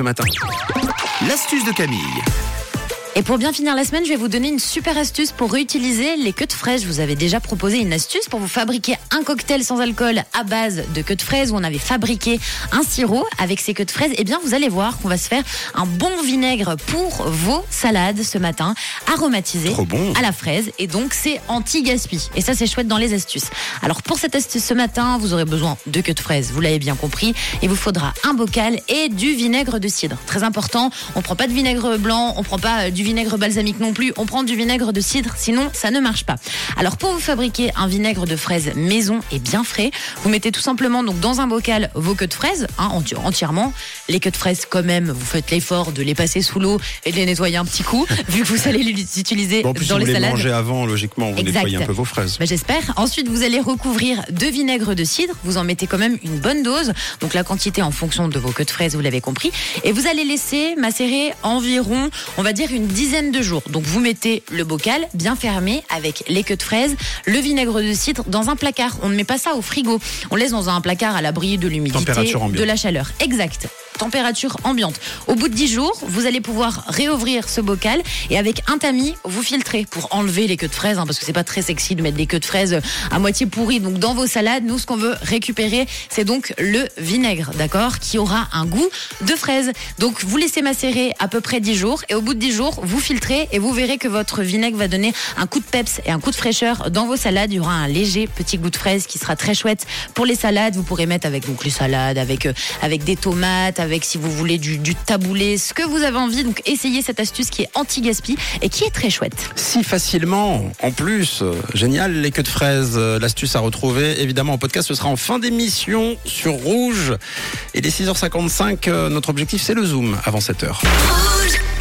ce matin. L'astuce de Camille. Et pour bien finir la semaine, je vais vous donner une super astuce pour réutiliser les queues de fraises. Je vous avais déjà proposé une astuce pour vous fabriquer un cocktail sans alcool à base de queues de fraises où on avait fabriqué un sirop avec ces queues de fraises. Et bien, vous allez voir qu'on va se faire un bon vinaigre pour vos salades ce matin, aromatisé bon. à la fraise. Et donc, c'est anti-gaspi. Et ça, c'est chouette dans les astuces. Alors, pour cette astuce ce matin, vous aurez besoin de queues de fraises. Vous l'avez bien compris. Il vous faudra un bocal et du vinaigre de cidre. Très important. On prend pas de vinaigre blanc. On prend pas euh, du vinaigre balsamique non plus. On prend du vinaigre de cidre. Sinon, ça ne marche pas. Alors, pour vous fabriquer un vinaigre de fraises maison et bien frais, vous mettez tout simplement donc dans un bocal vos queues de fraises, hein, enti- entièrement. Les queues de fraises, quand même, vous faites l'effort de les passer sous l'eau et de les nettoyer un petit coup, vu que vous allez les utiliser Bon, en plus, si dans vous les les salades. mangez avant, logiquement, vous Exact. nettoyez un peu vos fraises. Bah, J'espère. Ensuite, vous allez recouvrir de vinaigre de cidre. Vous en mettez quand même une bonne dose. Donc la quantité en fonction de vos queues de fraises, vous l'avez compris. Et vous allez laisser macérer environ, on va dire, une dizaine de jours. Donc vous mettez le bocal bien fermé avec les queues de fraises, le vinaigre de cidre dans un placard. On ne met pas ça au frigo. On laisse dans un placard à l'abri de l'humidité, de la chaleur. Exact. Température ambiante. Au bout de 10 jours, vous allez pouvoir réouvrir ce bocal et avec un tamis, vous filtrez pour enlever les queues de fraises, hein, parce que c'est pas très sexy de mettre des queues de fraises à moitié pourries. Donc dans vos salades, nous ce qu'on veut récupérer, c'est donc le vinaigre, d'accord, qui aura un goût de fraise. Donc vous laissez macérer à peu près 10 jours et au bout de 10 jours, vous filtrez et vous verrez que votre vinaigre va donner un coup de peps et un coup de fraîcheur dans vos salades. Il y aura un léger petit goût de fraise qui sera très chouette pour les salades. Vous pourrez mettre avec donc les salades, avec euh, avec des tomates, avec si vous voulez du, du taboulé, ce que vous avez envie. Donc essayez cette astuce qui est anti-gaspi et qui est très chouette. Si facilement, en plus, euh, génial, les queues de fraises, euh, l'astuce à retrouver, évidemment, en podcast, ce sera en fin d'émission sur Rouge. Et dès 6h55, euh, notre objectif, c'est le Zoom avant 7h. Rouge.